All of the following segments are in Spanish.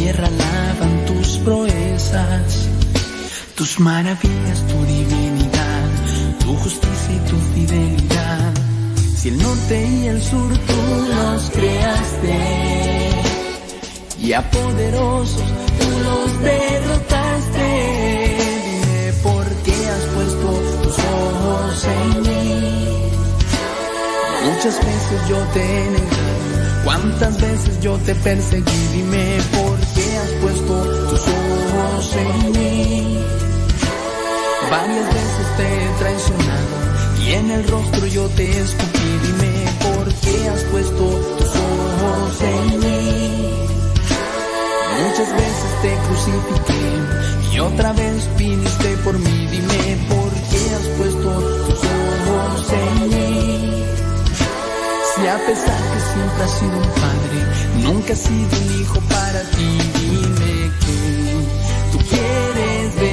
tierra lavan tus proezas, tus maravillas, tu divinidad, tu justicia y tu fidelidad. Si el norte y el sur tú los creaste y a poderosos tú los derrotaste. Dime por qué has puesto tus ojos en mí. Muchas veces yo te negado, cuántas veces yo te perseguí. Dime por qué has puesto tus ojos en mí. Varias veces te he traicionado y en el rostro yo te escupí. Dime por qué has puesto tus ojos en mí. Muchas veces te crucifiqué y otra vez viniste por mí. Dime por qué has puesto tus ojos en mí. Si a pesar que siempre has sido un padre, nunca has sido un hijo para ti. Dime que tú quieres de.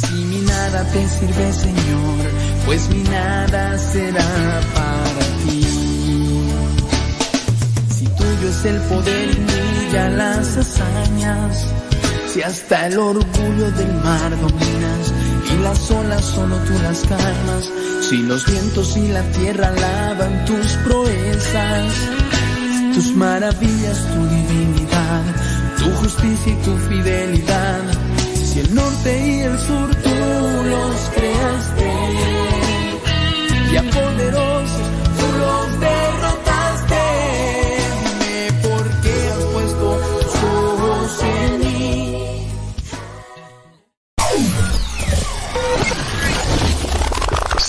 Si mi nada te sirve, Señor, pues mi nada será para ti. Si tuyo es el poder y brilla las hazañas, si hasta el orgullo del mar dominas y las olas solo tú las calmas, si los vientos y la tierra lavan tus proezas, tus maravillas, tu divinidad, tu justicia y tu fidelidad, si el norte y el sur tú los creaste y a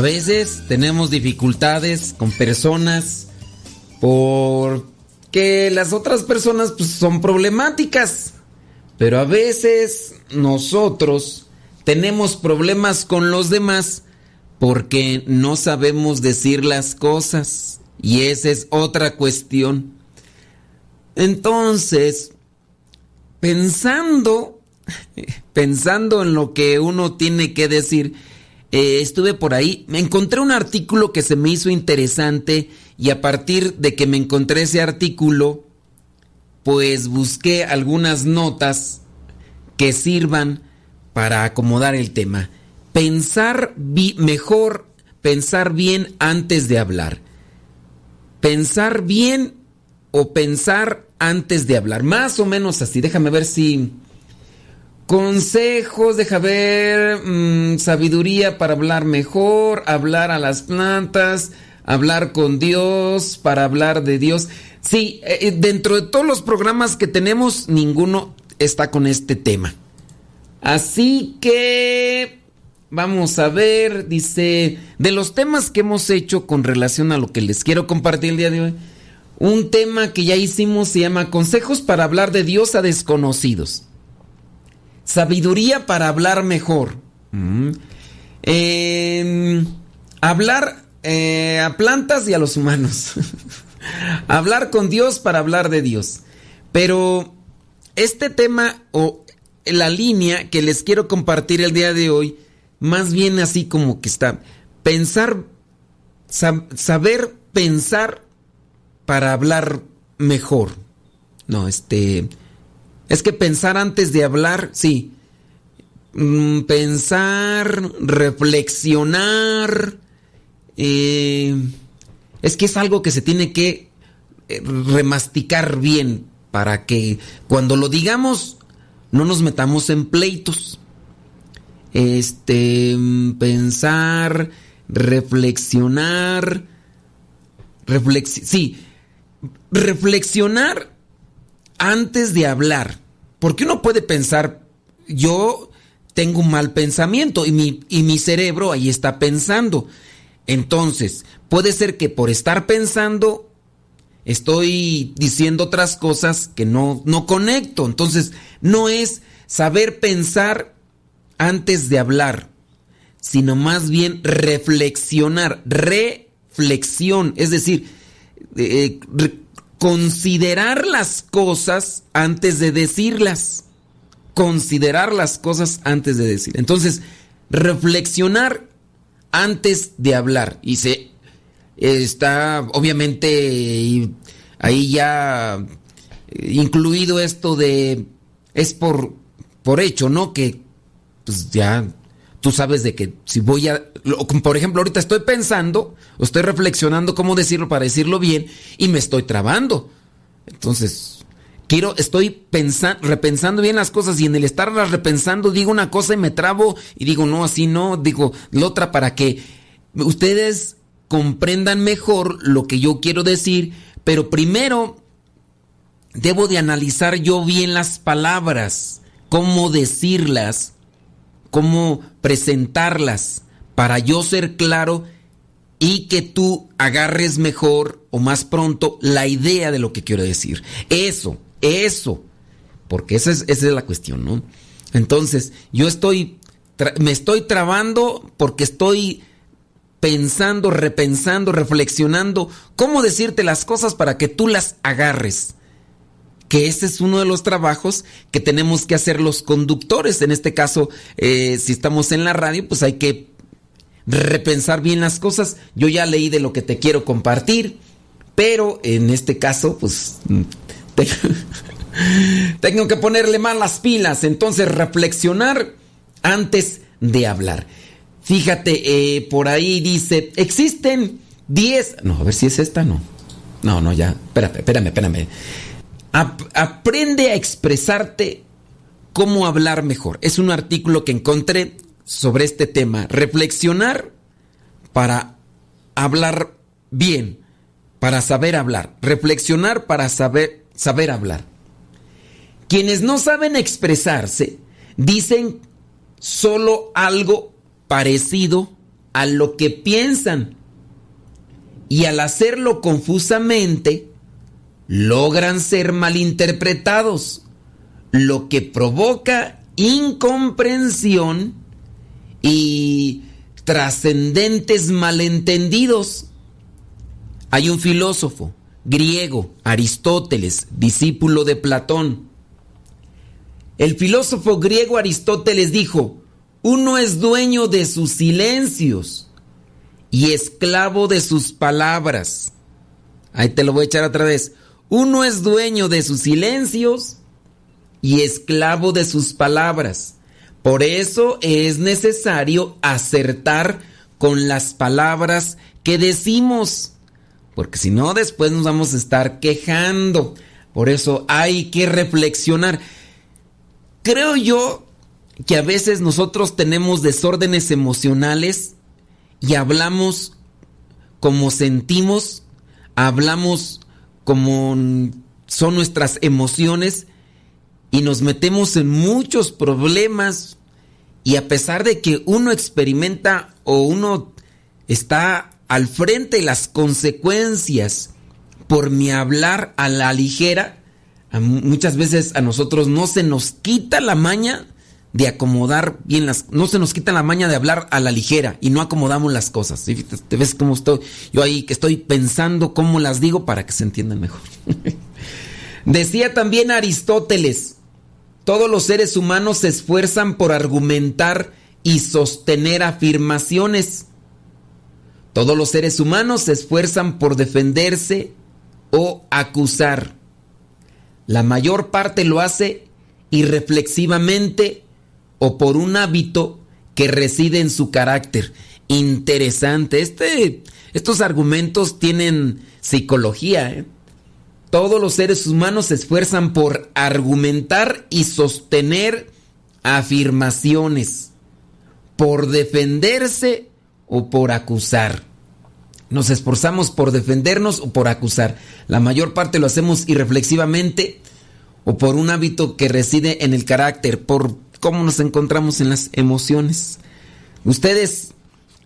A veces tenemos dificultades con personas porque las otras personas pues, son problemáticas. Pero a veces nosotros tenemos problemas con los demás porque no sabemos decir las cosas. Y esa es otra cuestión. Entonces, pensando, pensando en lo que uno tiene que decir, eh, estuve por ahí, me encontré un artículo que se me hizo interesante y a partir de que me encontré ese artículo, pues busqué algunas notas que sirvan para acomodar el tema. Pensar mejor, pensar bien antes de hablar. Pensar bien o pensar antes de hablar. Más o menos así. Déjame ver si... Consejos, deja ver, mm, sabiduría para hablar mejor, hablar a las plantas, hablar con Dios, para hablar de Dios. Sí, eh, eh, dentro de todos los programas que tenemos, ninguno está con este tema. Así que vamos a ver, dice, de los temas que hemos hecho con relación a lo que les quiero compartir el día de hoy, un tema que ya hicimos se llama Consejos para hablar de Dios a desconocidos. Sabiduría para hablar mejor. Mm. Em, hablar eh, a plantas y a los humanos. hablar con Dios para hablar de Dios. Pero este tema o la línea que les quiero compartir el día de hoy, más bien así como que está, pensar, saber pensar para hablar mejor. No, este, es que pensar antes de hablar, sí. Mm, pensar, reflexionar, eh, es que es algo que se tiene que eh, remasticar bien para que cuando lo digamos no nos metamos en pleitos. Este, pensar, reflexionar, sí, reflexionar antes de hablar. Porque uno puede pensar, yo tengo un mal pensamiento y mi, y mi cerebro ahí está pensando. Entonces, puede ser que por estar pensando estoy diciendo otras cosas que no, no conecto. Entonces, no es saber pensar antes de hablar, sino más bien reflexionar, reflexión, es decir, eh, considerar las cosas antes de decirlas. Considerar las cosas antes de decir. Entonces, reflexionar antes de hablar. Y se está obviamente ahí ya incluido esto de es por por hecho, ¿no? Que pues ya tú sabes de que si voy a por ejemplo, ahorita estoy pensando o estoy reflexionando cómo decirlo para decirlo bien y me estoy trabando. Entonces, quiero estoy pensando repensando bien las cosas y en el estarlas repensando digo una cosa y me trabo y digo, "No, así no", digo la otra para que ustedes comprendan mejor lo que yo quiero decir, pero primero debo de analizar yo bien las palabras, cómo decirlas, cómo presentarlas, para yo ser claro y que tú agarres mejor o más pronto la idea de lo que quiero decir. Eso, eso, porque esa es, esa es la cuestión, ¿no? Entonces, yo estoy, me estoy trabando porque estoy pensando, repensando, reflexionando cómo decirte las cosas para que tú las agarres. Que ese es uno de los trabajos que tenemos que hacer los conductores. En este caso, eh, si estamos en la radio, pues hay que repensar bien las cosas. Yo ya leí de lo que te quiero compartir, pero en este caso, pues tengo que ponerle más las pilas. Entonces, reflexionar antes de hablar. Fíjate, eh, por ahí dice, existen 10... No, a ver si es esta, no. No, no, ya. Espérame, espérame, espérame. Aprende a expresarte cómo hablar mejor. Es un artículo que encontré sobre este tema. Reflexionar para hablar bien, para saber hablar. Reflexionar para saber, saber hablar. Quienes no saben expresarse dicen solo algo parecido a lo que piensan. Y al hacerlo confusamente, logran ser malinterpretados, lo que provoca incomprensión y trascendentes malentendidos. Hay un filósofo griego, Aristóteles, discípulo de Platón. El filósofo griego Aristóteles dijo, uno es dueño de sus silencios y esclavo de sus palabras. Ahí te lo voy a echar otra vez. Uno es dueño de sus silencios y esclavo de sus palabras. Por eso es necesario acertar con las palabras que decimos. Porque si no, después nos vamos a estar quejando. Por eso hay que reflexionar. Creo yo que a veces nosotros tenemos desórdenes emocionales y hablamos como sentimos, hablamos como son nuestras emociones y nos metemos en muchos problemas y a pesar de que uno experimenta o uno está al frente de las consecuencias por mi hablar a la ligera, muchas veces a nosotros no se nos quita la maña de acomodar bien las no se nos quita la maña de hablar a la ligera y no acomodamos las cosas. Te ves cómo estoy yo ahí que estoy pensando cómo las digo para que se entiendan mejor. Decía también Aristóteles, todos los seres humanos se esfuerzan por argumentar y sostener afirmaciones. Todos los seres humanos se esfuerzan por defenderse o acusar. La mayor parte lo hace irreflexivamente o por un hábito que reside en su carácter. Interesante. Este, estos argumentos tienen psicología. ¿eh? Todos los seres humanos se esfuerzan por argumentar y sostener afirmaciones, por defenderse o por acusar. Nos esforzamos por defendernos o por acusar. La mayor parte lo hacemos irreflexivamente o por un hábito que reside en el carácter, por cómo nos encontramos en las emociones. Ustedes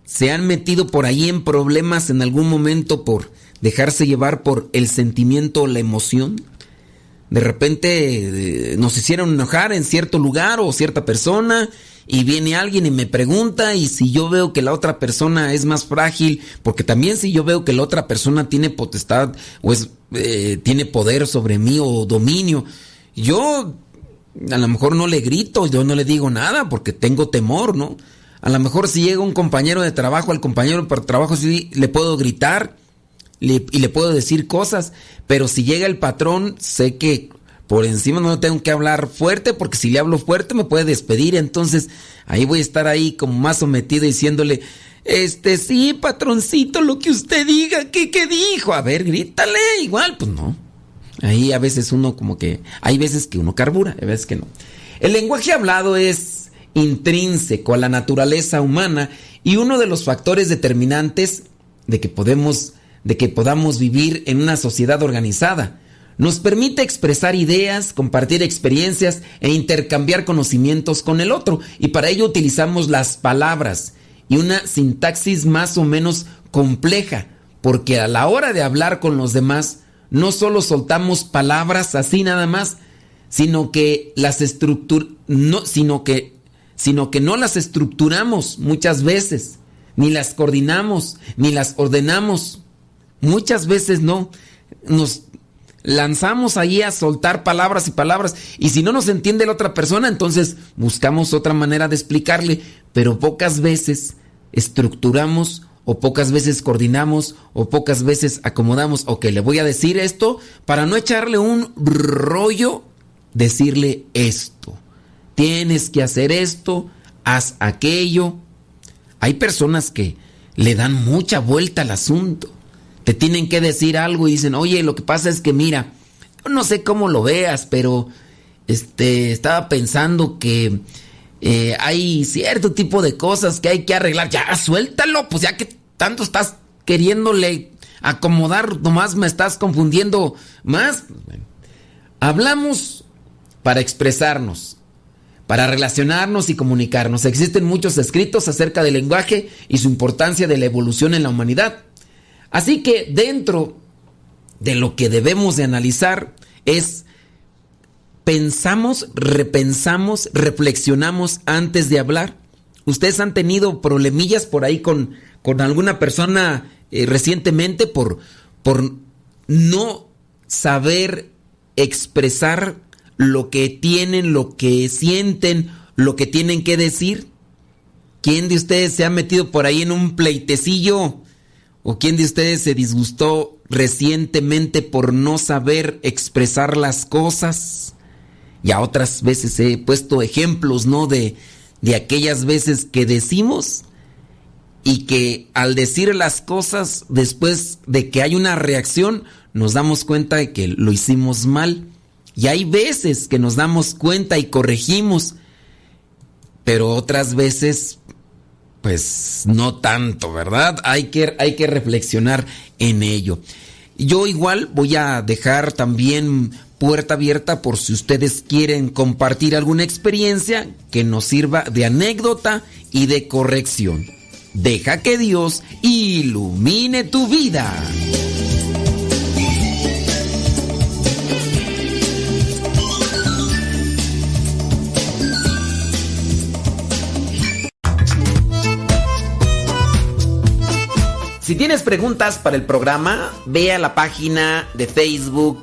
se han metido por ahí en problemas en algún momento por dejarse llevar por el sentimiento o la emoción. De repente eh, nos hicieron enojar en cierto lugar o cierta persona y viene alguien y me pregunta y si yo veo que la otra persona es más frágil, porque también si yo veo que la otra persona tiene potestad o es, eh, tiene poder sobre mí o dominio, yo a lo mejor no le grito, yo no le digo nada porque tengo temor, ¿no? A lo mejor si llega un compañero de trabajo, al compañero de trabajo sí le puedo gritar y le puedo decir cosas, pero si llega el patrón, sé que por encima no tengo que hablar fuerte porque si le hablo fuerte me puede despedir, entonces ahí voy a estar ahí como más sometido diciéndole, este sí, patroncito, lo que usted diga, ¿qué, qué dijo? A ver, grítale, igual, pues no. Ahí a veces uno como que, hay veces que uno carbura, hay veces que no. El lenguaje hablado es intrínseco a la naturaleza humana y uno de los factores determinantes de que podemos de que podamos vivir en una sociedad organizada. Nos permite expresar ideas, compartir experiencias e intercambiar conocimientos con el otro y para ello utilizamos las palabras y una sintaxis más o menos compleja, porque a la hora de hablar con los demás no solo soltamos palabras así nada más, sino que las no, sino que sino que no las estructuramos muchas veces, ni las coordinamos, ni las ordenamos. Muchas veces no. Nos lanzamos ahí a soltar palabras y palabras y si no nos entiende la otra persona, entonces buscamos otra manera de explicarle, pero pocas veces estructuramos o pocas veces coordinamos o pocas veces acomodamos, ok, le voy a decir esto para no echarle un rollo, decirle esto. Tienes que hacer esto, haz aquello. Hay personas que le dan mucha vuelta al asunto. Te tienen que decir algo y dicen, oye, lo que pasa es que mira, no sé cómo lo veas, pero este, estaba pensando que eh, hay cierto tipo de cosas que hay que arreglar. Ya, suéltalo, pues ya que tanto estás queriéndole acomodar, nomás me estás confundiendo más. Hablamos para expresarnos, para relacionarnos y comunicarnos. Existen muchos escritos acerca del lenguaje y su importancia de la evolución en la humanidad. Así que dentro de lo que debemos de analizar es pensamos, repensamos, reflexionamos antes de hablar. Ustedes han tenido problemillas por ahí con, con alguna persona eh, recientemente por, por no saber expresar lo que tienen, lo que sienten, lo que tienen que decir. ¿Quién de ustedes se ha metido por ahí en un pleitecillo? ¿O quién de ustedes se disgustó recientemente por no saber expresar las cosas? Y a otras veces he puesto ejemplos, ¿no? De, de aquellas veces que decimos y que al decir las cosas, después de que hay una reacción, nos damos cuenta de que lo hicimos mal. Y hay veces que nos damos cuenta y corregimos, pero otras veces, pues no tanto, ¿verdad? Hay que, hay que reflexionar en ello. Yo igual voy a dejar también puerta abierta por si ustedes quieren compartir alguna experiencia que nos sirva de anécdota y de corrección. Deja que Dios ilumine tu vida. Si tienes preguntas para el programa, ve a la página de Facebook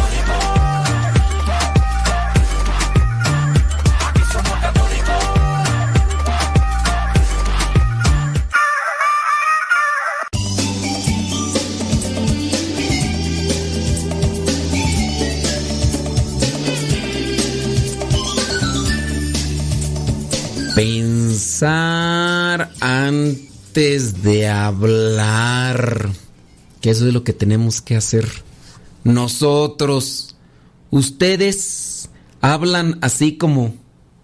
Antes de hablar. Que eso es lo que tenemos que hacer. Nosotros, ustedes hablan así como,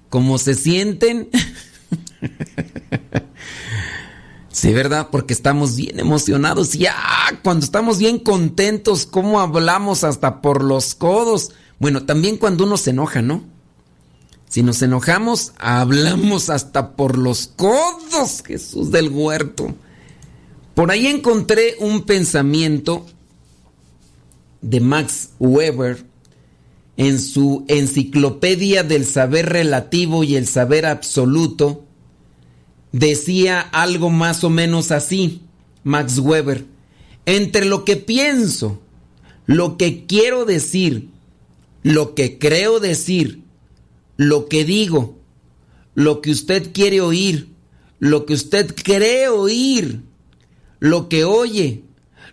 como se sienten. sí, ¿verdad? Porque estamos bien emocionados. Ya, cuando estamos bien contentos, ¿cómo hablamos hasta por los codos? Bueno, también cuando uno se enoja, ¿no? Si nos enojamos, hablamos hasta por los codos, Jesús del huerto. Por ahí encontré un pensamiento de Max Weber en su Enciclopedia del Saber Relativo y el Saber Absoluto. Decía algo más o menos así, Max Weber. Entre lo que pienso, lo que quiero decir, lo que creo decir, lo que digo, lo que usted quiere oír, lo que usted cree oír, lo que oye,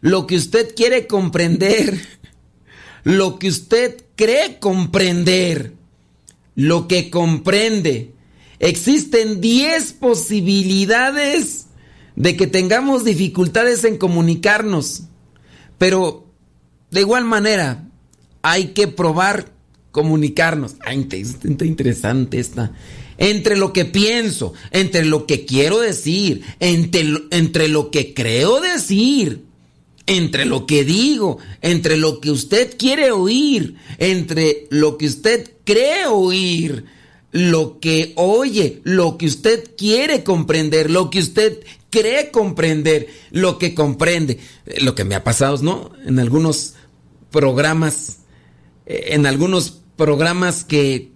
lo que usted quiere comprender, lo que usted cree comprender, lo que comprende. Existen 10 posibilidades de que tengamos dificultades en comunicarnos, pero de igual manera hay que probar comunicarnos. Ay, está interesante esta. Entre lo que pienso, entre lo que quiero decir, entre lo, entre lo que creo decir, entre lo que digo, entre lo que usted quiere oír, entre lo que usted cree oír, lo que oye, lo que usted quiere comprender, lo que usted cree comprender, lo que comprende. Lo que me ha pasado, ¿no? En algunos programas, eh, en algunos programas que,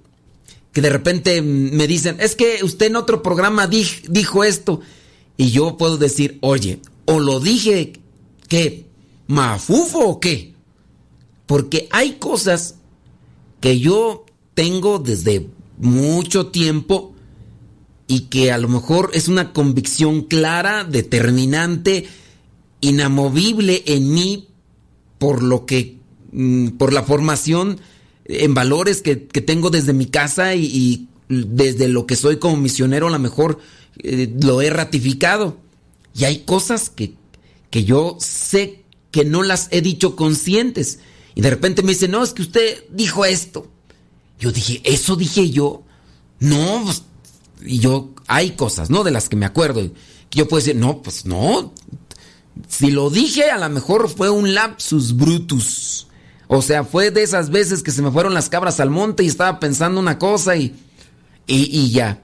que de repente me dicen, es que usted en otro programa dijo esto. Y yo puedo decir, oye, o lo dije, ¿qué? ¿Mafufo o qué? Porque hay cosas que yo tengo desde mucho tiempo y que a lo mejor es una convicción clara, determinante, inamovible en mí por lo que, mm, por la formación en valores que, tengo desde mi casa y, desde lo que soy como misionero, a lo mejor eh, lo he ratificado. Y hay cosas que, que yo sé que no las he dicho conscientes. Y de repente me dice, no, es que usted dijo esto. Yo dije, ¿eso dije yo? No, pues, y yo, hay cosas, ¿no? De las que me acuerdo. Que yo puedo decir, no, pues no. Si lo dije, a lo mejor fue un lapsus brutus. O sea, fue de esas veces que se me fueron las cabras al monte y estaba pensando una cosa y, y, ya.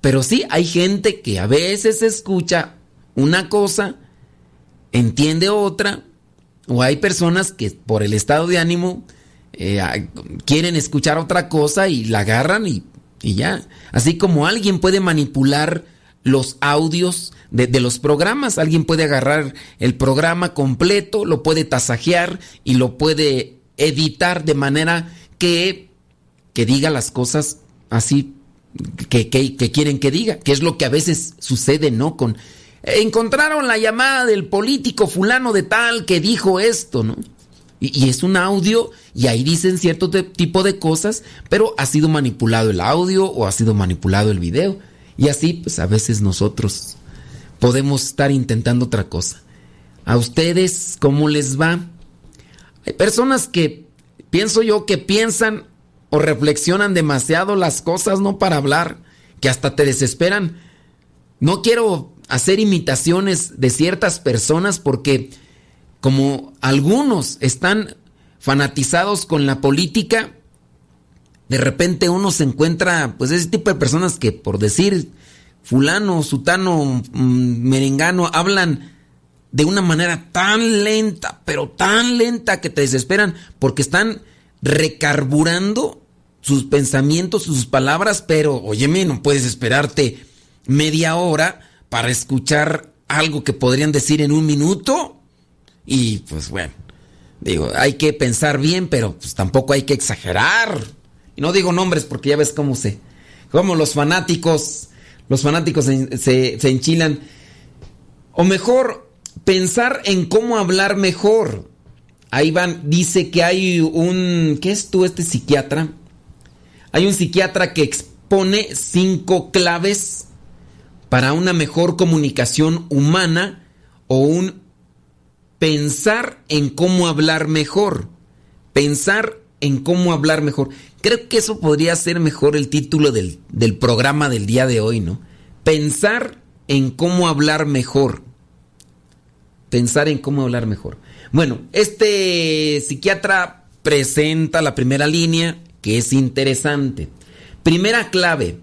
Pero sí, hay gente que a veces escucha una cosa, entiende otra, o hay personas que por el estado de ánimo eh, quieren escuchar otra cosa y la agarran y, y ya. Así como alguien puede manipular los audios de, los programas. Alguien puede agarrar el programa completo, lo puede tasajear y lo puede editar de manera que, que diga las cosas así que, que, quieren que diga, que es lo que a veces sucede, ¿no? Con encontraron la llamada del político fulano de tal que dijo esto, ¿no? Y, y es un audio y ahí dicen cierto tipo de cosas, pero ha sido manipulado el audio o ha sido manipulado el video. Y así, pues a veces nosotros podemos estar intentando otra cosa. ¿A ustedes cómo les va? Hay personas que pienso yo que piensan o reflexionan demasiado las cosas, no para hablar, que hasta te desesperan. No quiero hacer imitaciones de ciertas personas porque como algunos están fanatizados con la política, de repente uno se encuentra, pues ese tipo de personas que por decir fulano, sutano, mm, merengano, hablan de una manera tan lenta, pero tan lenta que te desesperan porque están recarburando sus pensamientos, sus palabras, pero óyeme, no puedes esperarte media hora para escuchar algo que podrían decir en un minuto. Y pues bueno, digo, hay que pensar bien, pero pues tampoco hay que exagerar. Y no digo nombres porque ya ves cómo se, cómo los fanáticos, los fanáticos se, enchilan. O mejor, pensar en cómo hablar mejor. Ahí van, dice que hay un, ¿qué es tú este psiquiatra? Hay un psiquiatra que expone cinco claves para una mejor comunicación humana o un pensar en cómo hablar mejor. Pensar en cómo hablar mejor. Creo que eso podría ser mejor el título del, del programa del día de hoy, ¿no? Pensar en cómo hablar mejor. Pensar en cómo hablar mejor. Bueno, este psiquiatra presenta la primera línea que es interesante. Primera clave,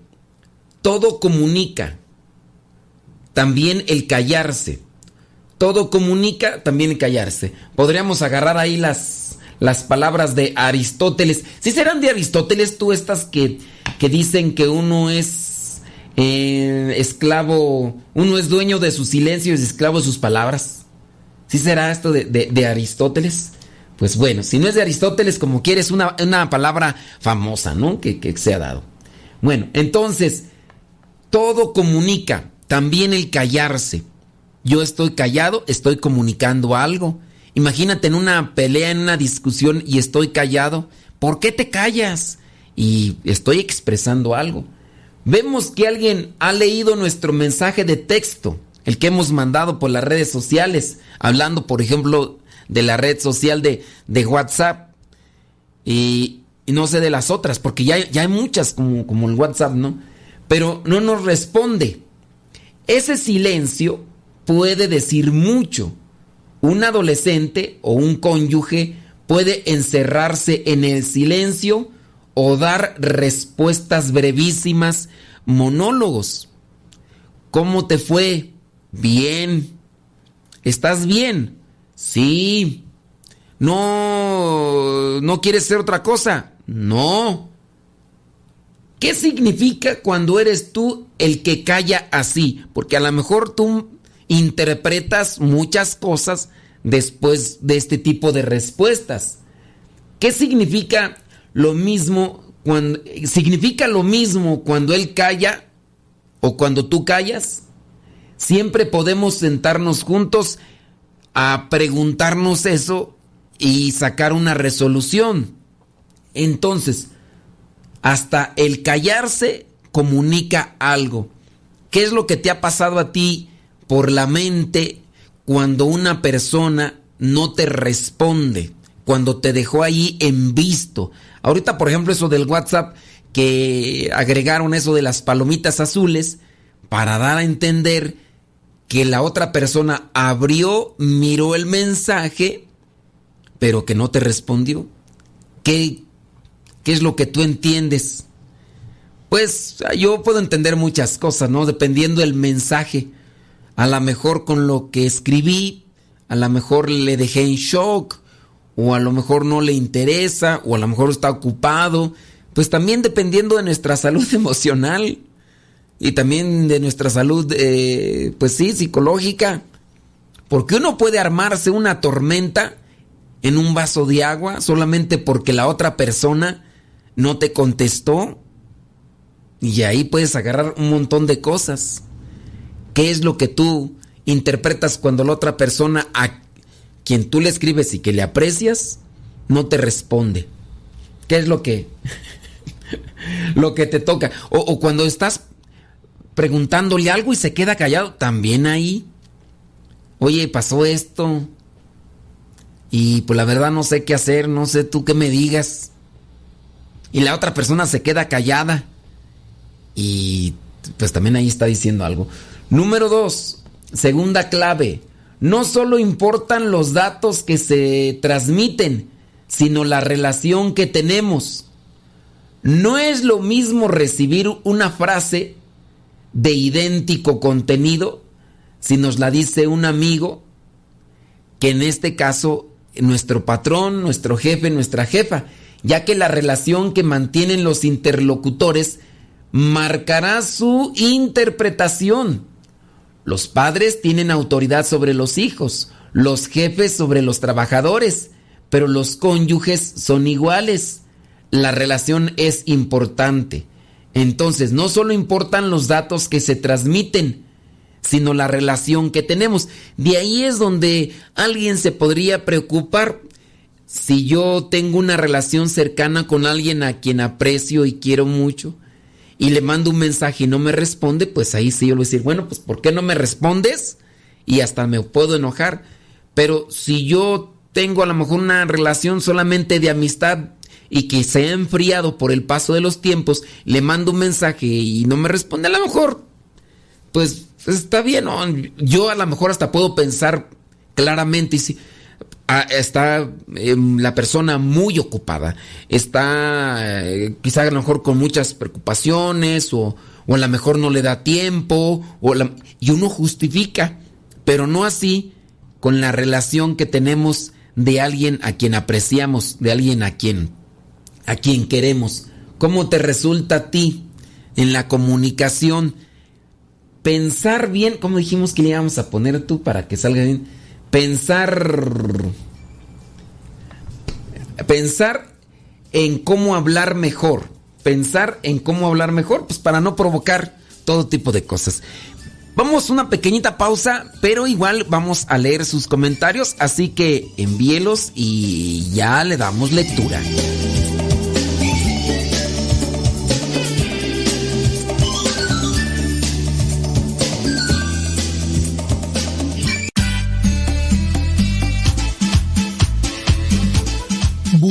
todo comunica, también el callarse. Todo comunica, también el callarse. Podríamos agarrar ahí las, las palabras de Aristóteles. Si serán de Aristóteles tú estas que, que dicen que uno es eh, esclavo, uno es dueño de su silencio y es esclavo de sus palabras. ¿Sí será esto de, Aristóteles? Pues bueno, si no es de Aristóteles, como quieres, una, una palabra famosa, ¿no? Que, que se ha dado. Bueno, entonces, todo comunica, también el callarse. Yo estoy callado, estoy comunicando algo. Imagínate en una pelea, en una discusión y estoy callado. ¿Por qué te callas? Y estoy expresando algo. Vemos que alguien ha leído nuestro mensaje de texto el que hemos mandado por las redes sociales, hablando por ejemplo de la red social de, WhatsApp y, no sé de las otras, porque ya, ya hay muchas como, como el WhatsApp, ¿no? Pero no nos responde. Ese silencio puede decir mucho. Un adolescente o un cónyuge puede encerrarse en el silencio o dar respuestas brevísimas, monólogos. ¿Cómo te fue? Bien. ¿Estás bien? Sí. No, no quieres ser otra cosa. No. ¿Qué significa cuando eres tú el que calla así? Porque a lo mejor tú interpretas muchas cosas después de este tipo de respuestas. ¿Qué significa lo mismo cuando significa lo mismo cuando él calla o cuando tú callas? siempre podemos sentarnos juntos a preguntarnos eso y sacar una resolución. Entonces, hasta el callarse comunica algo. ¿Qué es lo que te ha pasado a ti por la mente cuando una persona no te responde? Cuando te dejó ahí en visto. Ahorita, por ejemplo, eso del WhatsApp, que agregaron eso de las palomitas azules para dar a entender que la otra persona abrió, miró el mensaje, pero que no te respondió. ¿Qué, qué es lo que tú entiendes? Pues yo puedo entender muchas cosas, ¿no? Dependiendo del mensaje. A lo mejor con lo que escribí, a lo mejor le dejé en shock, o a lo mejor no le interesa, o a lo mejor está ocupado. Pues también dependiendo de nuestra salud emocional y también de nuestra salud, eh, pues sí, psicológica. Porque uno puede armarse una tormenta en un vaso de agua solamente porque la otra persona no te contestó. Y ahí puedes agarrar un montón de cosas. ¿Qué es lo que tú interpretas cuando la otra persona a quien tú le escribes y que le aprecias no te responde? ¿Qué es lo que lo que te toca? O, o cuando estás preguntándole algo y se queda callado, también ahí. Oye, pasó esto. Y pues la verdad no sé qué hacer, no sé tú qué me digas. Y la otra persona se queda callada. Y pues también ahí está diciendo algo. Número dos, segunda clave. no solo importan los datos que se transmiten, sino la relación que tenemos. No es lo mismo recibir una frase de idéntico contenido si nos la dice un amigo que en este caso nuestro patrón, nuestro jefe, nuestra jefa, ya que la relación que mantienen los interlocutores marcará su interpretación. Los padres tienen autoridad sobre los hijos, los jefes sobre los trabajadores, pero los cónyuges son iguales. La relación es importante. Entonces, no solo importan los datos que se transmiten, sino la relación que tenemos. De ahí es donde alguien se podría preocupar. Si yo tengo una relación cercana con alguien a quien aprecio y quiero mucho, y le mando un mensaje y no me responde, pues ahí sí yo le voy a decir, bueno, pues ¿por qué no me respondes? Y hasta me puedo enojar. Pero si yo tengo a lo mejor una relación solamente de amistad y que se ha enfriado por el paso de los tiempos, le mando un mensaje y no me responde, a lo mejor, pues está bien, yo a lo mejor hasta puedo pensar claramente y si está em, la persona muy ocupada, está eh, quizá a lo mejor con muchas preocupaciones o, o a lo mejor no le da tiempo o y uno justifica, pero no así con la relación que tenemos de alguien a quien apreciamos, de alguien a quien a quien queremos. ¿Cómo te resulta a ti en la comunicación pensar bien, como dijimos que le íbamos a poner tú para que salga bien? Pensar pensar en cómo hablar mejor, pensar en cómo hablar mejor, pues para no provocar todo tipo de cosas. Vamos a una pequeñita pausa, pero igual vamos a leer sus comentarios, así que envíelos y ya le damos lectura.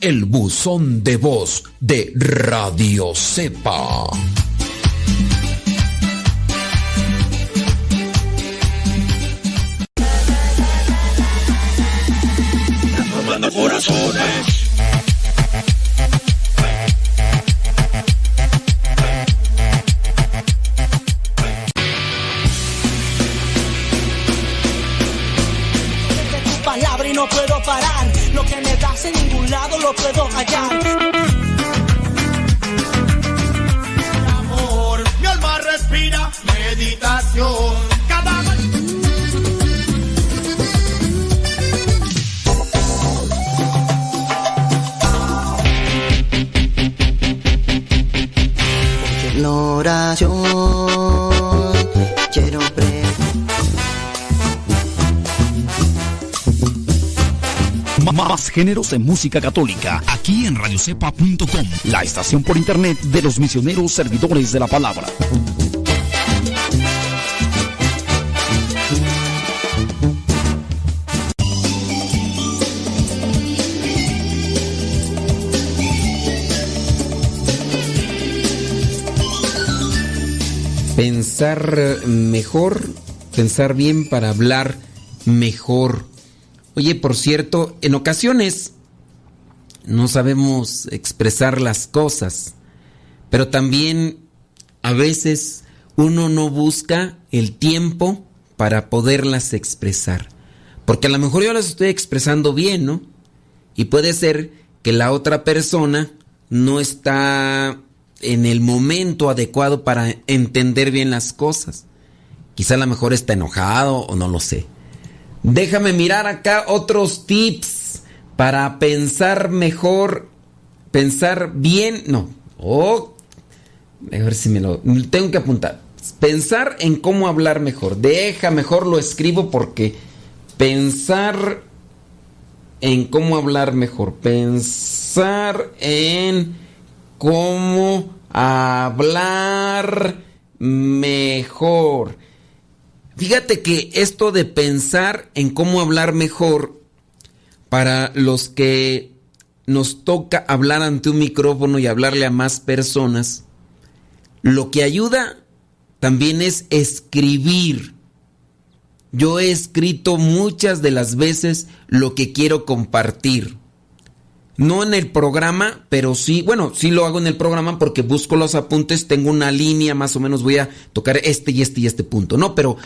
el buzón de voz de Radio Cepa. corazones. Lado lo puedo hallar. Amor, mi alma respira meditación. Cada oración Más géneros en música católica, aquí en radiocepa.com, la estación por internet de los misioneros servidores de la palabra. Pensar mejor, pensar bien para hablar mejor. Oye, por cierto, en ocasiones no sabemos expresar las cosas, pero también a veces uno no busca el tiempo para poderlas expresar. Porque a lo mejor yo las estoy expresando bien, ¿no? Y puede ser que la otra persona no está en el momento adecuado para entender bien las cosas. Quizá a lo mejor está enojado o no lo sé. Déjame mirar acá otros tips para pensar mejor, pensar bien, no. Oh, a ver si me lo tengo que apuntar. Pensar en cómo hablar mejor. Deja mejor lo escribo porque pensar en cómo hablar mejor. Pensar en cómo hablar mejor. Fíjate que esto de pensar en cómo hablar mejor para los que nos toca hablar ante un micrófono y hablarle a más personas, lo que ayuda también es escribir. Yo he escrito muchas de las veces lo que quiero compartir. No en el programa, pero sí, bueno, sí lo hago en el programa porque busco los apuntes, tengo una línea, más o menos voy a tocar este y este y este punto, ¿no? Pero,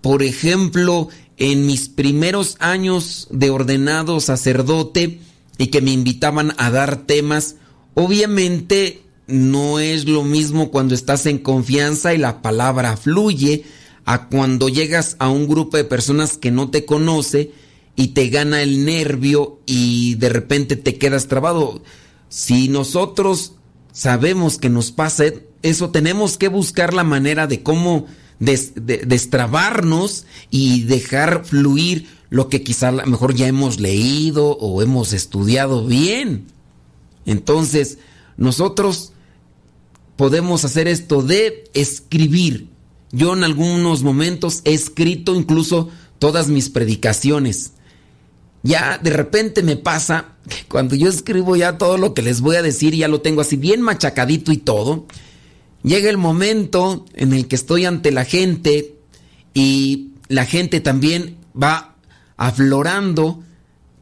por ejemplo, en mis primeros años de ordenado sacerdote y que me invitaban a dar temas, obviamente no es lo mismo cuando estás en confianza y la palabra fluye a cuando llegas a un grupo de personas que no te conoce y te gana el nervio y de repente te quedas trabado. Si nosotros sabemos que nos pasa eso, tenemos que buscar la manera de cómo destrabarnos y dejar fluir lo que quizá mejor ya hemos leído o hemos estudiado bien. Entonces, nosotros podemos hacer esto de escribir. Yo en algunos momentos he escrito incluso todas mis predicaciones. Ya de repente me pasa que cuando yo escribo ya todo lo que les voy a decir, ya lo tengo así bien machacadito y todo, llega el momento en el que estoy ante la gente y la gente también va aflorando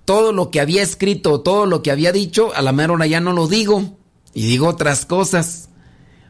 todo lo que había escrito, todo lo que había dicho, a la mera hora ya no lo digo y digo otras cosas.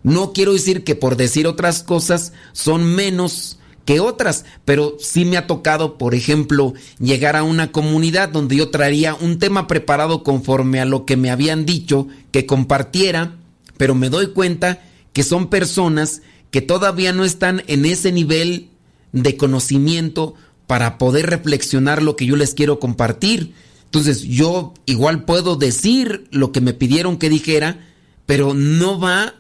No quiero decir que por decir otras cosas son menos que otras, pero sí me ha tocado, por ejemplo, llegar a una comunidad donde yo traería un tema preparado conforme a lo que me habían dicho que compartiera, pero me doy cuenta que son personas que todavía no están en ese nivel de conocimiento para poder reflexionar lo que yo les quiero compartir. Entonces yo igual puedo decir lo que me pidieron que dijera, pero no va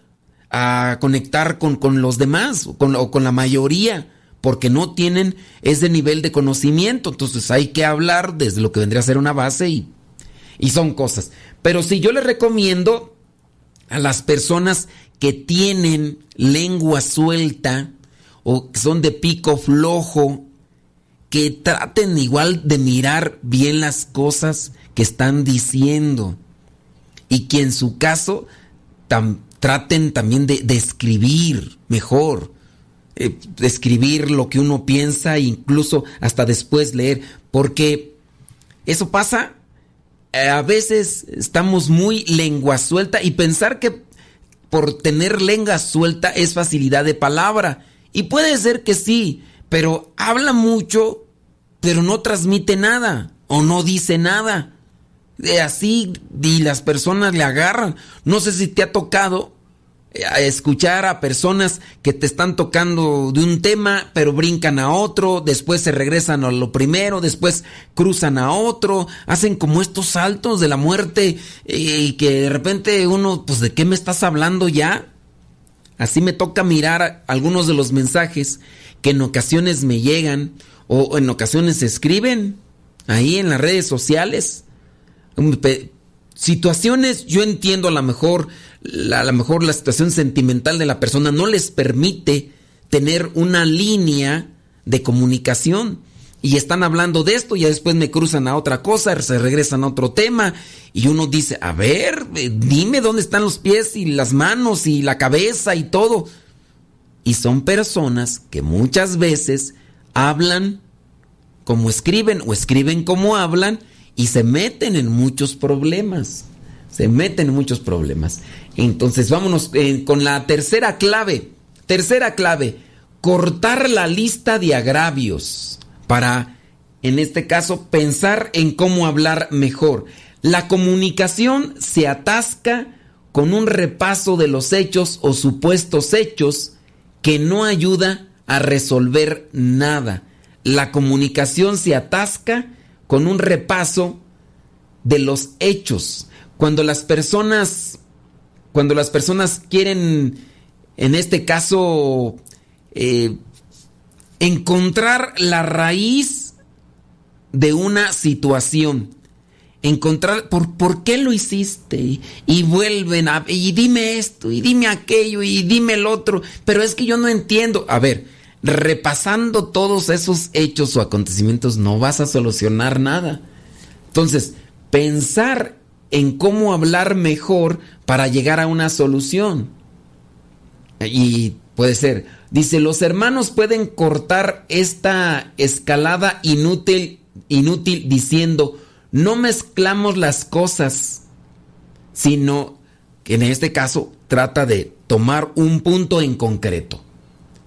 a conectar con, los demás o con, con la mayoría porque no tienen ese nivel de conocimiento. Entonces hay que hablar desde lo que vendría a ser una base y, y son cosas. Pero si yo les recomiendo a las personas que tienen lengua suelta o que son de pico flojo, que traten igual de mirar bien las cosas que están diciendo. Y que en su caso traten también de, escribir mejor, eh, de escribir lo que uno piensa e incluso hasta después leer, porque eso pasa, eh, a veces estamos muy lengua suelta y pensar que por tener lengua suelta es facilidad de palabra. Y puede ser que sí, pero habla mucho, pero no transmite nada o no dice nada así y las personas le agarran. No sé si te ha tocado eh, escuchar a personas que te están tocando de un tema, pero brincan a otro, después se regresan a lo primero, después cruzan a otro, hacen como estos saltos de la muerte eh, y que de repente uno, pues ¿de qué me estás hablando ya? Así me toca mirar algunos de los mensajes que en ocasiones me llegan o en ocasiones se escriben ahí en las redes sociales situaciones, yo entiendo a lo mejor, a lo mejor la situación sentimental de la persona no les permite tener una línea de comunicación y están hablando de esto y después me cruzan a otra cosa, se regresan a otro tema y uno dice, a ver, eh, dime dónde están los pies y las manos y la cabeza y todo. Y son personas que muchas veces hablan como escriben o escriben como hablan y se meten en muchos problemas. Se meten en muchos problemas. Entonces vámonos eh, con la tercera clave. Tercera clave, cortar la lista de agravios para, en este caso, pensar en cómo hablar mejor. La comunicación se atasca con un repaso de los hechos o supuestos hechos que no ayuda a resolver nada. la comunicación se atasca con un repaso de los hechos. Cuando las personas, cuando las personas quieren, en este caso, eh, encontrar la raíz de una situación, encontrar por, por qué lo hiciste y, vuelven a y dime esto y dime aquello y dime el otro, pero es que yo no entiendo. A ver, repasando todos esos hechos o acontecimientos no vas a solucionar nada. Entonces, pensar en cómo hablar mejor para llegar a una solución. Y puede ser, dice, los hermanos pueden cortar esta escalada inútil, inútil diciendo, no mezclamos las cosas, sino que en este caso trata de tomar un punto en concreto.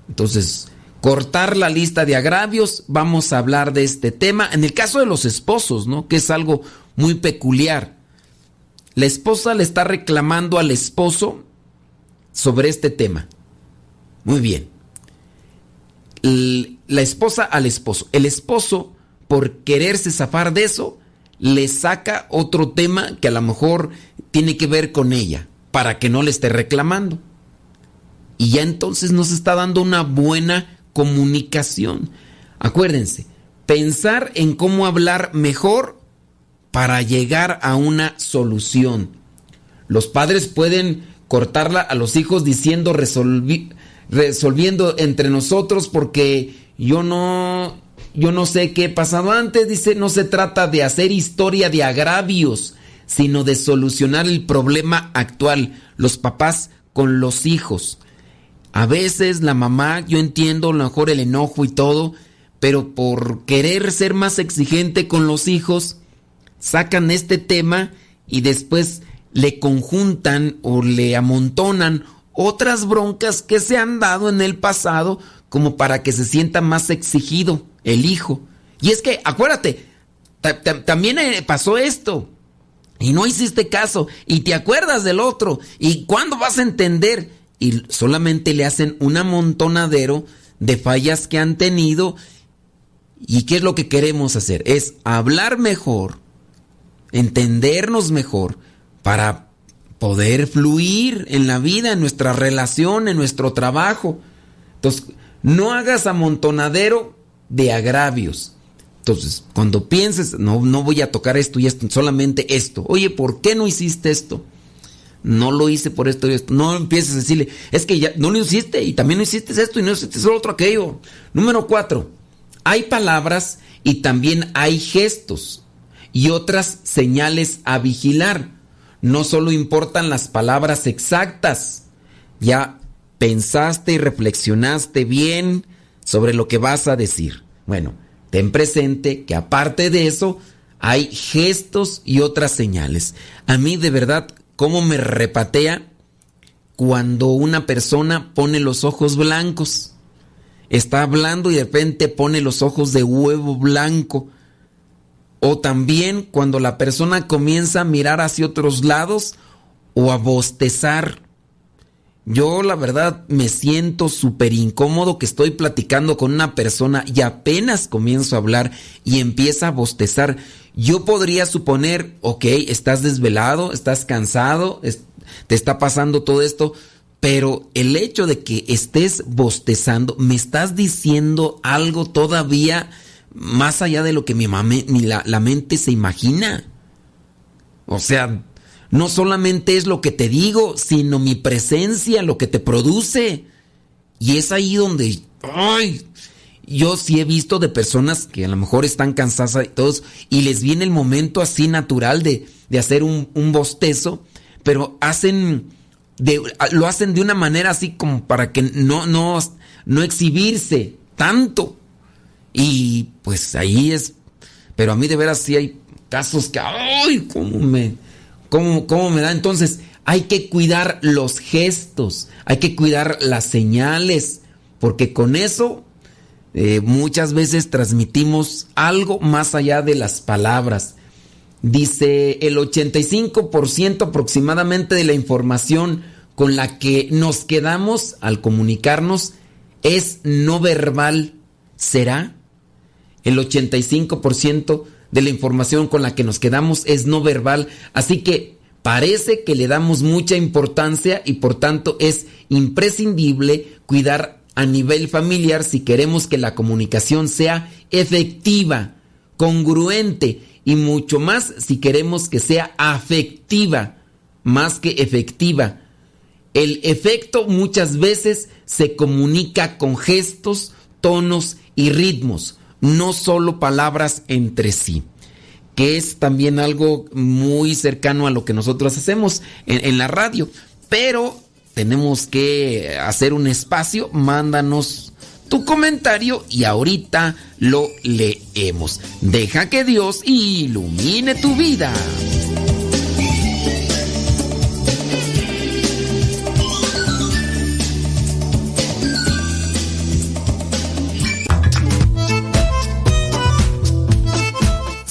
Entonces, cortar la lista de agravios, vamos a hablar de este tema. En el caso de los esposos, ¿no? Que es algo muy peculiar. La esposa le está reclamando al esposo sobre este tema. Muy bien. La esposa al esposo. El esposo, por quererse zafar de eso, le saca otro tema que a lo mejor tiene que ver con ella, para que no le esté reclamando. Y ya entonces nos está dando una buena comunicación. Acuérdense, pensar en cómo hablar mejor para llegar a una solución. Los padres pueden cortarla a los hijos diciendo resolviendo entre nosotros porque yo no yo no sé qué pasado antes, dice, no se trata de hacer historia de agravios, sino de solucionar el problema actual, los papás con los hijos. A veces la mamá, yo entiendo a lo mejor el enojo y todo, pero por querer ser más exigente con los hijos, sacan este tema y después le conjuntan o le amontonan otras broncas que se han dado en el pasado como para que se sienta más exigido el hijo. Y es que, acuérdate, también eh, pasó esto. Y no hiciste caso. Y te acuerdas del otro. ¿Y cuándo vas a entender? Y solamente le hacen un amontonadero de fallas que han tenido. ¿Y qué es lo que queremos hacer? Es hablar mejor, entendernos mejor, para poder fluir en la vida, en nuestra relación, en nuestro trabajo. Entonces, no hagas amontonadero de agravios. Entonces, cuando pienses, no, no voy a tocar esto y esto, solamente esto. Oye, ¿por qué no hiciste esto? No lo hice por esto y esto. No empieces a decirle, es que ya no lo hiciste y también no hiciste esto y no hiciste eso otro aquello. Número cuatro, hay palabras y también hay gestos y otras señales a vigilar. No solo importan las palabras exactas. Ya pensaste y reflexionaste bien sobre lo que vas a decir. Bueno, ten presente que aparte de eso, hay gestos y otras señales. A mí de verdad, ¿cómo me repatea cuando una persona pone los ojos blancos? Está hablando y de repente pone los ojos de huevo blanco. O también cuando la persona comienza a mirar hacia otros lados o a bostezar. Yo la verdad me siento súper incómodo que estoy platicando con una persona y apenas comienzo a hablar y empieza a bostezar. Yo podría suponer, ok, estás desvelado, estás cansado, te está pasando todo esto, pero el hecho de que estés bostezando, me estás diciendo algo todavía más allá de lo que mi, la, la mente se imagina. O sea, no solamente es lo que te digo, sino mi presencia, lo que te produce. Y es ahí donde, ay, yo sí he visto de personas que a lo mejor están cansadas y todos, y les viene el momento así natural de, hacer un, bostezo, pero hacen, de, lo hacen de una manera así como para que no, no, no exhibirse tanto. Y pues ahí es, pero a mí de veras sí hay casos que, ay, cómo me ¿Cómo, me da? Entonces, hay que cuidar los gestos, hay que cuidar las señales, porque con eso eh, muchas veces transmitimos algo más allá de las palabras. Dice el 85% aproximadamente de la información con la que nos quedamos al comunicarnos es no verbal. ¿Será? El 85% de la información con la que nos quedamos es no verbal, así que parece que le damos mucha importancia y por tanto es imprescindible cuidar a nivel familiar si queremos que la comunicación sea efectiva, congruente y mucho más si queremos que sea afectiva, más que efectiva. El efecto muchas veces se comunica con gestos, tonos y ritmos, no solo palabras entre sí, que es también algo muy cercano a lo que nosotros hacemos en, la radio. Pero tenemos que hacer un espacio, mándanos tu comentario y ahorita lo leemos. Deja que Dios ilumine tu vida.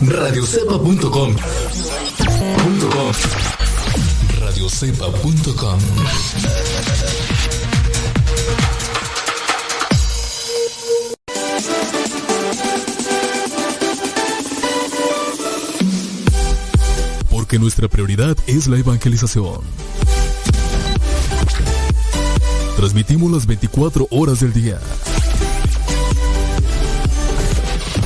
radiocepa.com radiocepa.com Porque nuestra prioridad es la evangelización. Transmitimos las 24 horas del día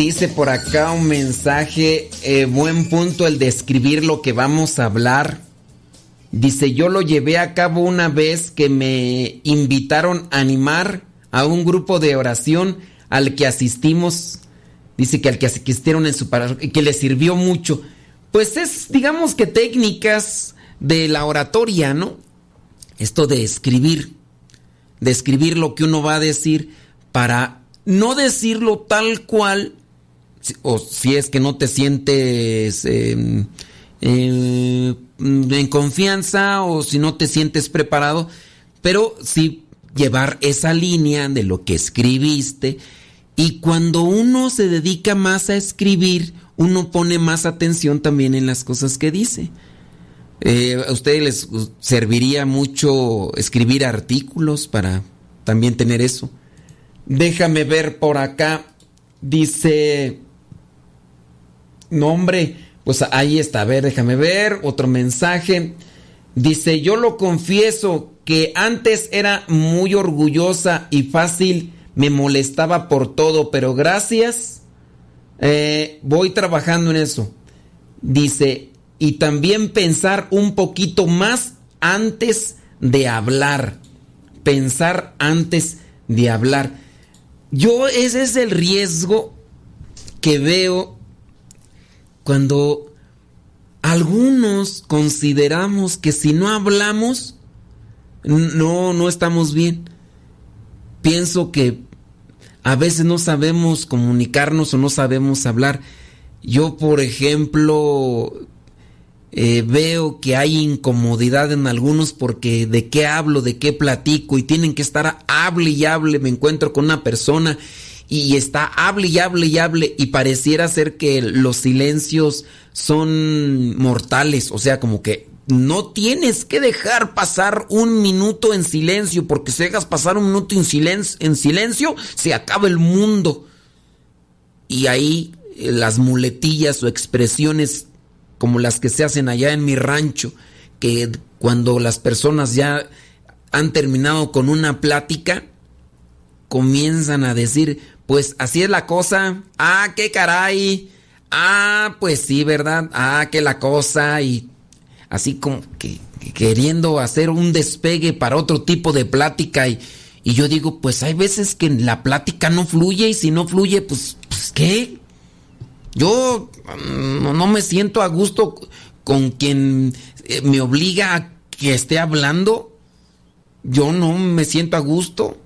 Dice por acá un mensaje, eh, buen punto el de escribir lo que vamos a hablar. Dice, yo lo llevé a cabo una vez que me invitaron a animar a un grupo de oración al que asistimos. Dice que al que asistieron en su parroquia, que le sirvió mucho. Pues es, digamos que técnicas de la oratoria, ¿no? Esto de escribir, de escribir lo que uno va a decir para no decirlo tal cual, o si es que no te sientes eh, eh, en confianza o si no te sientes preparado, pero sí llevar esa línea de lo que escribiste y cuando uno se dedica más a escribir, uno pone más atención también en las cosas que dice. Eh, a ustedes les serviría mucho escribir artículos para también tener eso. Déjame ver por acá. Dice no, hombre, pues ahí está. A ver, déjame ver. Otro mensaje. Dice, yo lo confieso que antes era muy orgullosa y fácil, me molestaba por todo, pero gracias, eh, voy trabajando en eso. Dice, y también pensar un poquito más antes de hablar. Pensar antes de hablar. Yo ese es el riesgo que veo cuando algunos consideramos que si no hablamos, no, no estamos bien. Pienso que a veces no sabemos comunicarnos o no sabemos hablar. Yo, por ejemplo, eh, veo que hay incomodidad en algunos porque de qué hablo, de qué platico y tienen que estar hable y hable. Me encuentro con una persona y está hable y hable y hable y pareciera ser que los silencios son mortales, o sea, como que no tienes que dejar pasar un minuto en silencio, porque si dejas pasar un minuto en silencio, en silencio se acaba el mundo. Y ahí eh, las muletillas o expresiones como las que se hacen allá en mi rancho, que cuando las personas ya han terminado con una plática, comienzan a decir, pues así es la cosa, ah, qué caray, ah, pues sí, ¿verdad? Ah, qué la cosa, y así como que, queriendo hacer un despegue para otro tipo de plática, y, y, yo digo, pues hay veces que la plática no fluye, y si no fluye, pues, pues ¿qué? Yo mm, no me siento a gusto con quien eh, me obliga a que esté hablando. Yo no me siento a gusto.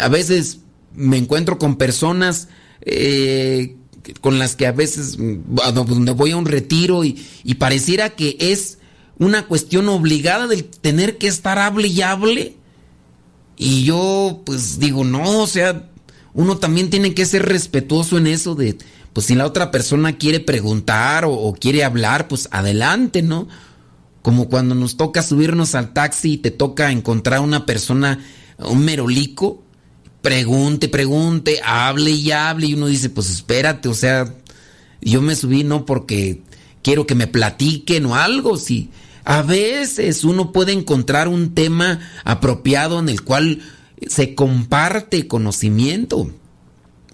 A veces me encuentro con personas eh, con las que a veces donde voy a un retiro y, pareciera que es una cuestión obligada del tener que estar hable y hable. Y yo pues digo, no, o sea, uno también tiene que ser respetuoso en eso de pues si la otra persona quiere preguntar o, quiere hablar, pues adelante, ¿no? Como cuando nos toca subirnos al taxi y te toca encontrar una persona, un merolico, pregunte, pregunte, hable y hable, y uno dice, pues espérate, o sea, yo me subí no porque quiero que me platiquen o algo, si a veces uno puede encontrar un tema apropiado en el cual se comparte conocimiento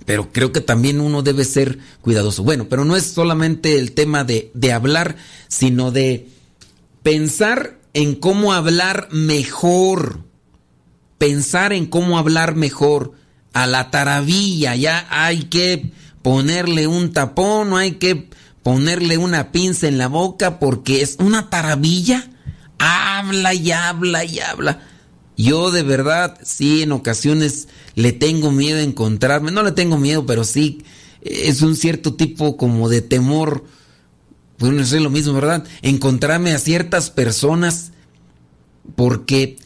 pero creo que también uno debe ser cuidadoso. Bueno, pero no es solamente el tema de, hablar, sino de pensar en cómo hablar mejor. Pensar en cómo hablar mejor. A la taravilla, ya hay que ponerle un tapón, no hay que ponerle una pinza en la boca porque es una taravilla. Habla y habla y habla. Yo de verdad, sí, en ocasiones le tengo miedo a encontrarme. No le tengo miedo, pero sí es un cierto tipo como de temor. Pues no sé lo mismo, ¿verdad? Encontrarme a ciertas personas porque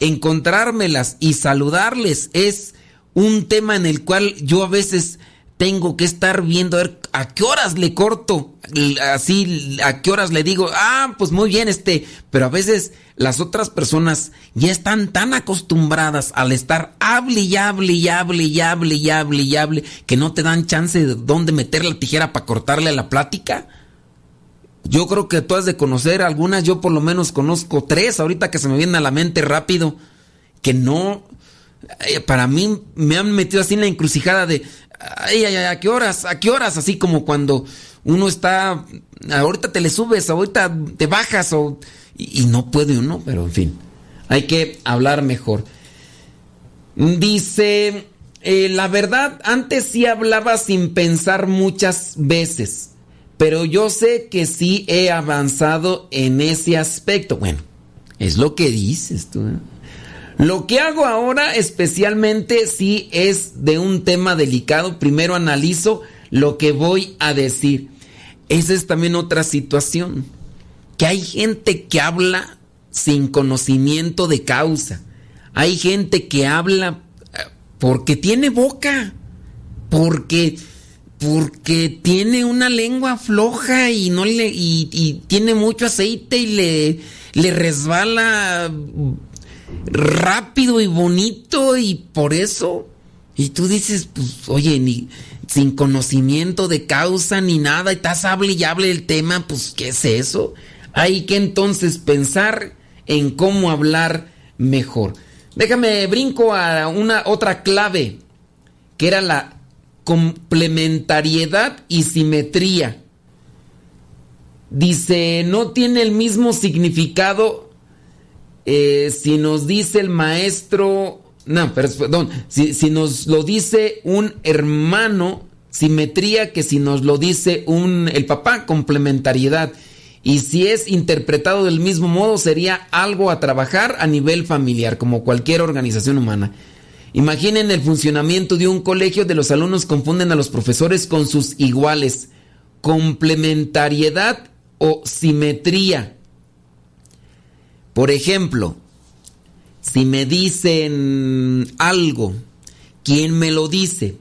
encontrármelas y saludarles es un tema en el cual yo a veces tengo que estar viendo a ver a qué horas le corto, así, a qué horas le digo, ah, pues muy bien, este, pero a veces las otras personas ya están tan acostumbradas al estar hable y hable y hable y hable y hable y hable que no te dan chance de dónde meter la tijera para cortarle la plática. Yo creo que tú has de conocer algunas, yo por lo menos conozco tres ahorita que se me vienen a la mente rápido, que no, eh, para mí me han metido así en la encrucijada de, ay, ay, ay, ¿a qué horas? ¿A qué horas? Así como cuando uno está, ahorita te le subes, ahorita te bajas o, y, no puede uno, pero en fin, hay que hablar mejor. Dice, eh, la verdad, antes sí hablaba sin pensar muchas veces, pero yo sé que sí he avanzado en ese aspecto. Bueno, es lo que dices tú. ¿eh? Lo que hago ahora especialmente si es de un tema delicado, primero analizo lo que voy a decir. Esa es también otra situación, que hay gente que habla sin conocimiento de causa. Hay gente que habla eh, porque tiene boca, porque porque tiene una lengua floja y no le y, tiene mucho aceite y le le resbala rápido y bonito y por eso. Y tú dices, pues, oye, ni sin conocimiento de causa ni nada, y estás hable y hable el tema, pues, ¿qué es eso? Hay que entonces pensar en cómo hablar mejor. Déjame brinco a una otra clave, que era la complementariedad y simetría. Dice, no tiene el mismo significado eh, si nos dice el maestro, no, perdón, si, nos lo dice un hermano, simetría que si nos lo dice un, el papá, complementariedad. Y si es interpretado del mismo modo, sería algo a trabajar a nivel familiar, como cualquier organización humana. Imaginen el funcionamiento de un colegio de los alumnos confunden a los profesores con sus iguales. Complementariedad o simetría. Por ejemplo, si me dicen algo, ¿quién me lo dice?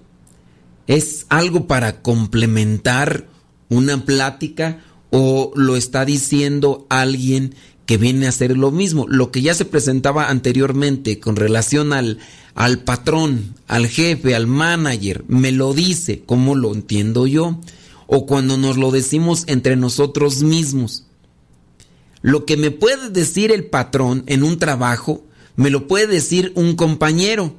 ¿Es algo para complementar una plática o lo está diciendo alguien que viene a hacer lo mismo? Lo que ya se presentaba anteriormente con relación al, al patrón, al jefe, al manager, me lo dice, ¿cómo lo entiendo yo? O cuando nos lo decimos entre nosotros mismos. Lo que me puede decir el patrón en un trabajo, me lo puede decir un compañero.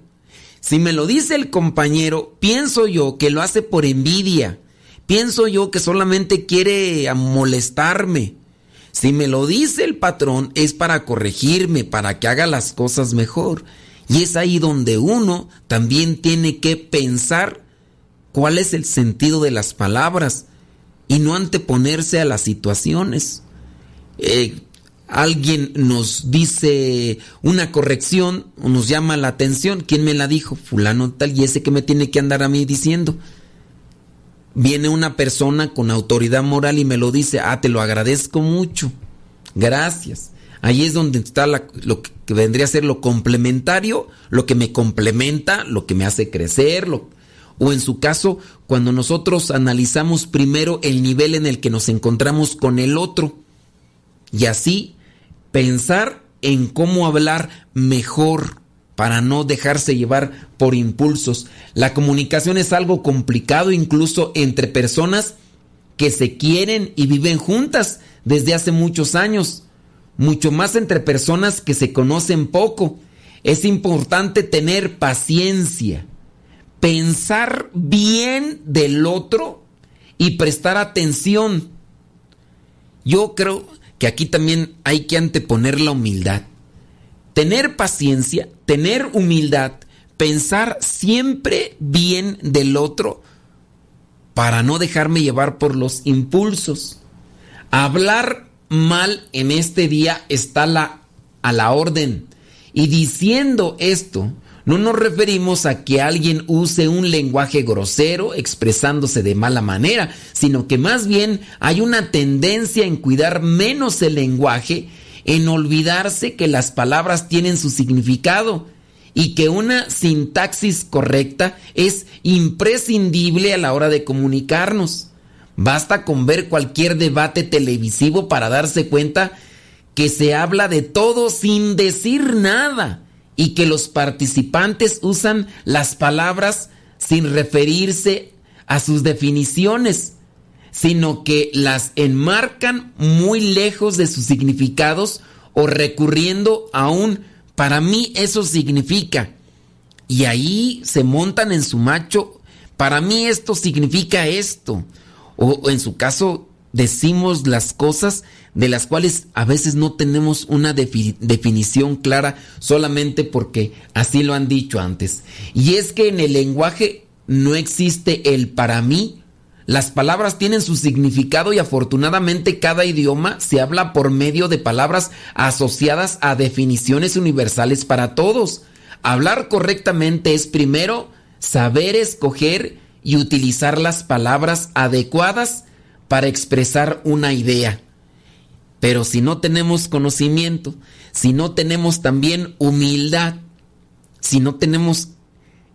Si me lo dice el compañero, pienso yo que lo hace por envidia. Pienso yo que solamente quiere molestarme. Si me lo dice el patrón es para corregirme, para que haga las cosas mejor. Y es ahí donde uno también tiene que pensar cuál es el sentido de las palabras y no anteponerse a las situaciones. Eh, alguien nos dice una corrección o nos llama la atención, ¿quién me la dijo? Fulano tal, y ese que me tiene que andar a mí diciendo. Viene una persona con autoridad moral y me lo dice, ah, te lo agradezco mucho, gracias. Ahí es donde está lo que vendría a ser lo complementario, lo que me complementa, lo que me hace crecer, o en su caso, cuando nosotros analizamos primero el nivel en el que nos encontramos con el otro. Y así pensar en cómo hablar mejor para no dejarse llevar por impulsos. La comunicación es algo complicado incluso entre personas que se quieren y viven juntas desde hace muchos años, mucho más entre personas que se conocen poco. Es importante tener paciencia, pensar bien del otro y prestar atención. Yo creo que aquí también hay que anteponer la humildad. Tener paciencia, tener humildad, pensar siempre bien del otro para no dejarme llevar por los impulsos. Hablar mal en este día está a la orden. Y diciendo esto, no nos referimos a que alguien use un lenguaje grosero expresándose de mala manera, sino que más bien hay una tendencia en cuidar menos el lenguaje, en olvidarse que las palabras tienen su significado y que una sintaxis correcta es imprescindible a la hora de comunicarnos. Basta con ver cualquier debate televisivo para darse cuenta que se habla de todo sin decir nada y que los participantes usan las palabras sin referirse a sus definiciones, sino que las enmarcan muy lejos de sus significados o recurriendo a un para mí eso significa. Y ahí se montan en su macho, para mí esto significa esto. O, en su caso decimos las cosas de las cuales a veces no tenemos una definición clara solamente porque así lo han dicho antes. Y es que en el lenguaje no existe el para mí. Las palabras tienen su significado y afortunadamente cada idioma se habla por medio de palabras asociadas a definiciones universales para todos. Hablar correctamente es primero saber escoger y utilizar las palabras adecuadas para expresar una idea. Pero si no tenemos conocimiento, si no tenemos también humildad, si no tenemos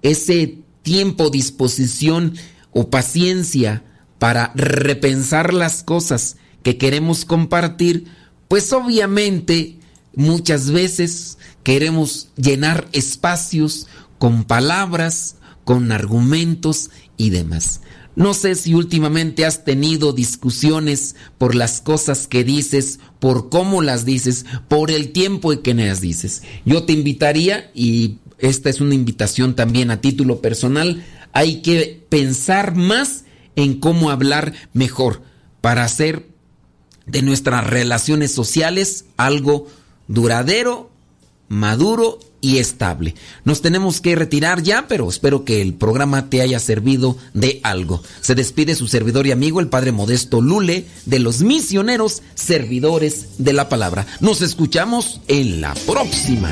ese tiempo, disposición o paciencia para repensar las cosas que queremos compartir, pues obviamente muchas veces queremos llenar espacios con palabras, con argumentos y demás. No sé si últimamente has tenido discusiones por las cosas que dices, por cómo las dices, por el tiempo en que las dices. Yo te invitaría, y esta es una invitación también a título personal, hay que pensar más en cómo hablar mejor para hacer de nuestras relaciones sociales algo duradero, maduro y estable. Nos tenemos que retirar ya, pero espero que el programa te haya servido de algo. Se despide su servidor y amigo, el Padre Modesto Lule, de los misioneros servidores de la palabra. Nos escuchamos en la próxima.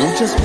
Muchas veces